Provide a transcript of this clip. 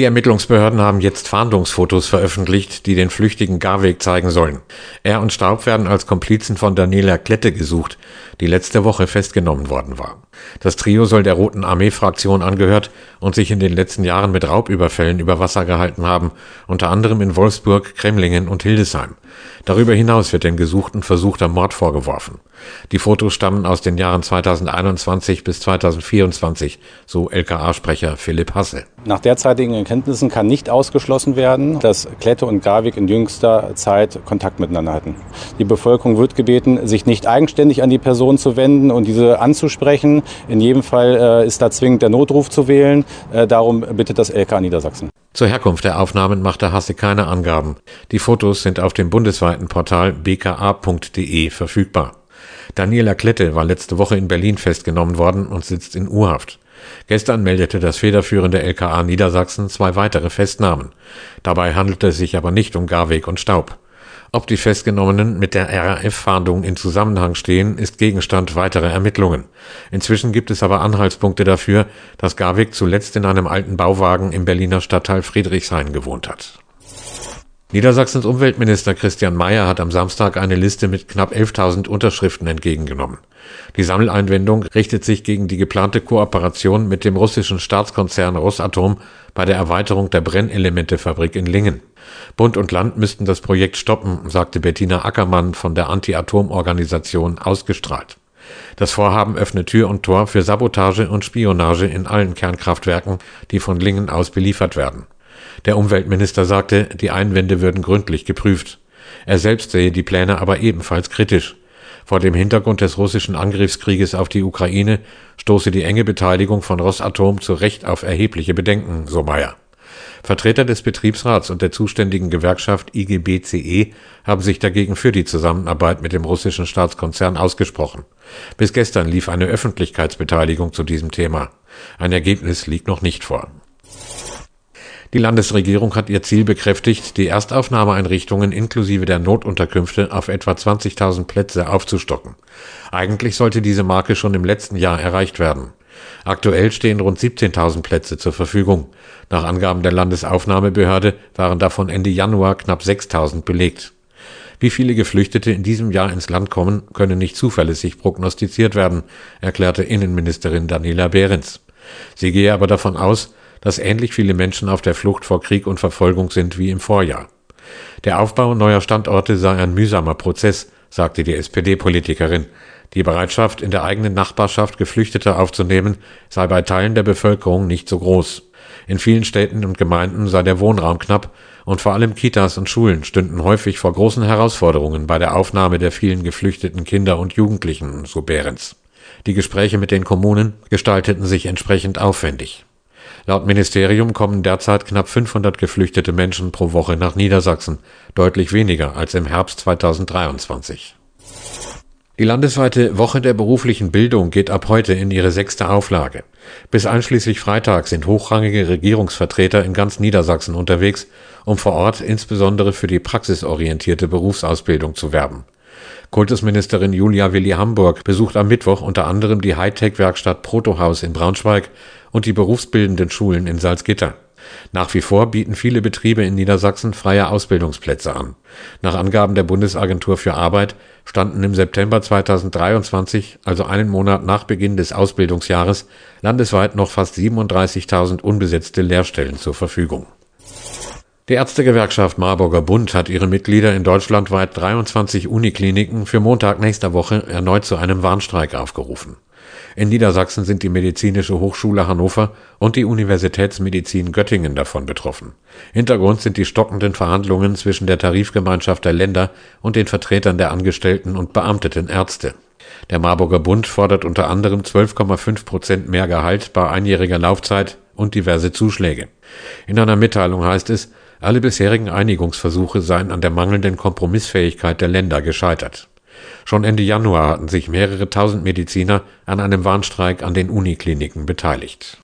Die Ermittlungsbehörden haben jetzt Fahndungsfotos veröffentlicht, die den flüchtigen Garweg zeigen sollen. Er und Staub werden als Komplizen von Daniela Klette gesucht, die letzte Woche festgenommen worden war. Das Trio soll der Roten Armee-Fraktion angehört und sich in den letzten Jahren mit Raubüberfällen über Wasser gehalten haben, unter anderem in Wolfsburg, Kremlingen und Hildesheim. Darüber hinaus wird den Gesuchten versuchter Mord vorgeworfen. Die Fotos stammen aus den Jahren 2021 bis 2024, so LKA-Sprecher Philipp Hasse. Nach derzeitigen Erkenntnissen kann nicht ausgeschlossen werden, dass Klette und Garwig in jüngster Zeit Kontakt miteinander hatten. Die Bevölkerung wird gebeten, sich nicht eigenständig an die Person zu wenden und diese anzusprechen. In jedem Fall äh, ist da zwingend der Notruf zu wählen. Äh, darum bittet das LKA Niedersachsen. Zur Herkunft der Aufnahmen machte Hasse keine Angaben. Die Fotos sind auf dem bundesweiten Portal bka.de verfügbar. Daniela Klette war letzte Woche in Berlin festgenommen worden und sitzt in U-Haft. Gestern meldete das federführende LKA Niedersachsen zwei weitere Festnahmen. Dabei handelte es sich aber nicht um Garweg und Staub. Ob die Festgenommenen mit der RAF-Fahndung in Zusammenhang stehen, ist Gegenstand weiterer Ermittlungen. Inzwischen gibt es aber Anhaltspunkte dafür, dass Garwig zuletzt in einem alten Bauwagen im Berliner Stadtteil Friedrichshain gewohnt hat. Niedersachsens Umweltminister Christian Mayer hat am Samstag eine Liste mit knapp 11.000 Unterschriften entgegengenommen. Die Sammeleinwendung richtet sich gegen die geplante Kooperation mit dem russischen Staatskonzern Rosatom bei der Erweiterung der Brennelementefabrik in Lingen. Bund und Land müssten das Projekt stoppen, sagte Bettina Ackermann von der Anti-Atom-Organisation ausgestrahlt. Das Vorhaben öffnet Tür und Tor für Sabotage und Spionage in allen Kernkraftwerken, die von Lingen aus beliefert werden. Der Umweltminister sagte, die Einwände würden gründlich geprüft. Er selbst sehe die Pläne aber ebenfalls kritisch. Vor dem Hintergrund des russischen Angriffskrieges auf die Ukraine stoße die enge Beteiligung von Rosatom zu Recht auf erhebliche Bedenken, so Meyer. Vertreter des Betriebsrats und der zuständigen Gewerkschaft IGBCE haben sich dagegen für die Zusammenarbeit mit dem russischen Staatskonzern ausgesprochen. Bis gestern lief eine Öffentlichkeitsbeteiligung zu diesem Thema. Ein Ergebnis liegt noch nicht vor. Die Landesregierung hat ihr Ziel bekräftigt, die Erstaufnahmeeinrichtungen inklusive der Notunterkünfte auf etwa 20.000 Plätze aufzustocken. Eigentlich sollte diese Marke schon im letzten Jahr erreicht werden. Aktuell stehen rund 17.000 Plätze zur Verfügung. Nach Angaben der Landesaufnahmebehörde waren davon Ende Januar knapp 6.000 belegt. Wie viele Geflüchtete in diesem Jahr ins Land kommen, könne nicht zuverlässig prognostiziert werden, erklärte Innenministerin Daniela Behrens. Sie gehe aber davon aus, dass ähnlich viele Menschen auf der Flucht vor Krieg und Verfolgung sind wie im Vorjahr. Der Aufbau neuer Standorte sei ein mühsamer Prozess, sagte die SPD-Politikerin. Die Bereitschaft, in der eigenen Nachbarschaft Geflüchtete aufzunehmen, sei bei Teilen der Bevölkerung nicht so groß. In vielen Städten und Gemeinden sei der Wohnraum knapp und vor allem Kitas und Schulen stünden häufig vor großen Herausforderungen bei der Aufnahme der vielen geflüchteten Kinder und Jugendlichen, so Behrens. Die Gespräche mit den Kommunen gestalteten sich entsprechend aufwendig. Laut Ministerium kommen derzeit knapp 500 geflüchtete Menschen pro Woche nach Niedersachsen, deutlich weniger als im Herbst 2023. Die landesweite Woche der beruflichen Bildung geht ab heute in ihre sechste Auflage. Bis einschließlich Freitag sind hochrangige Regierungsvertreter in ganz Niedersachsen unterwegs, um vor Ort insbesondere für die praxisorientierte Berufsausbildung zu werben. Kultusministerin Julia Willi Hamburg besucht am Mittwoch unter anderem die Hightech-Werkstatt Protohaus in Braunschweig und die berufsbildenden Schulen in Salzgitter. Nach wie vor bieten viele Betriebe in Niedersachsen freie Ausbildungsplätze an. Nach Angaben der Bundesagentur für Arbeit standen im September 2023, also einen Monat nach Beginn des Ausbildungsjahres, landesweit noch fast 37.000 unbesetzte Lehrstellen zur Verfügung. Die Ärztegewerkschaft Marburger Bund hat ihre Mitglieder in deutschlandweit 23 Unikliniken für Montag nächster Woche erneut zu einem Warnstreik aufgerufen. In Niedersachsen sind die Medizinische Hochschule Hannover und die Universitätsmedizin Göttingen davon betroffen. Hintergrund sind die stockenden Verhandlungen zwischen der Tarifgemeinschaft der Länder und den Vertretern der angestellten und beamteten Ärzte. Der Marburger Bund fordert unter anderem 12,5 Prozent mehr Gehalt bei einjähriger Laufzeit und diverse Zuschläge. In einer Mitteilung heißt es, alle bisherigen Einigungsversuche seien an der mangelnden Kompromissfähigkeit der Länder gescheitert. Schon Ende Januar hatten sich mehrere tausend Mediziner an einem Warnstreik an den Unikliniken beteiligt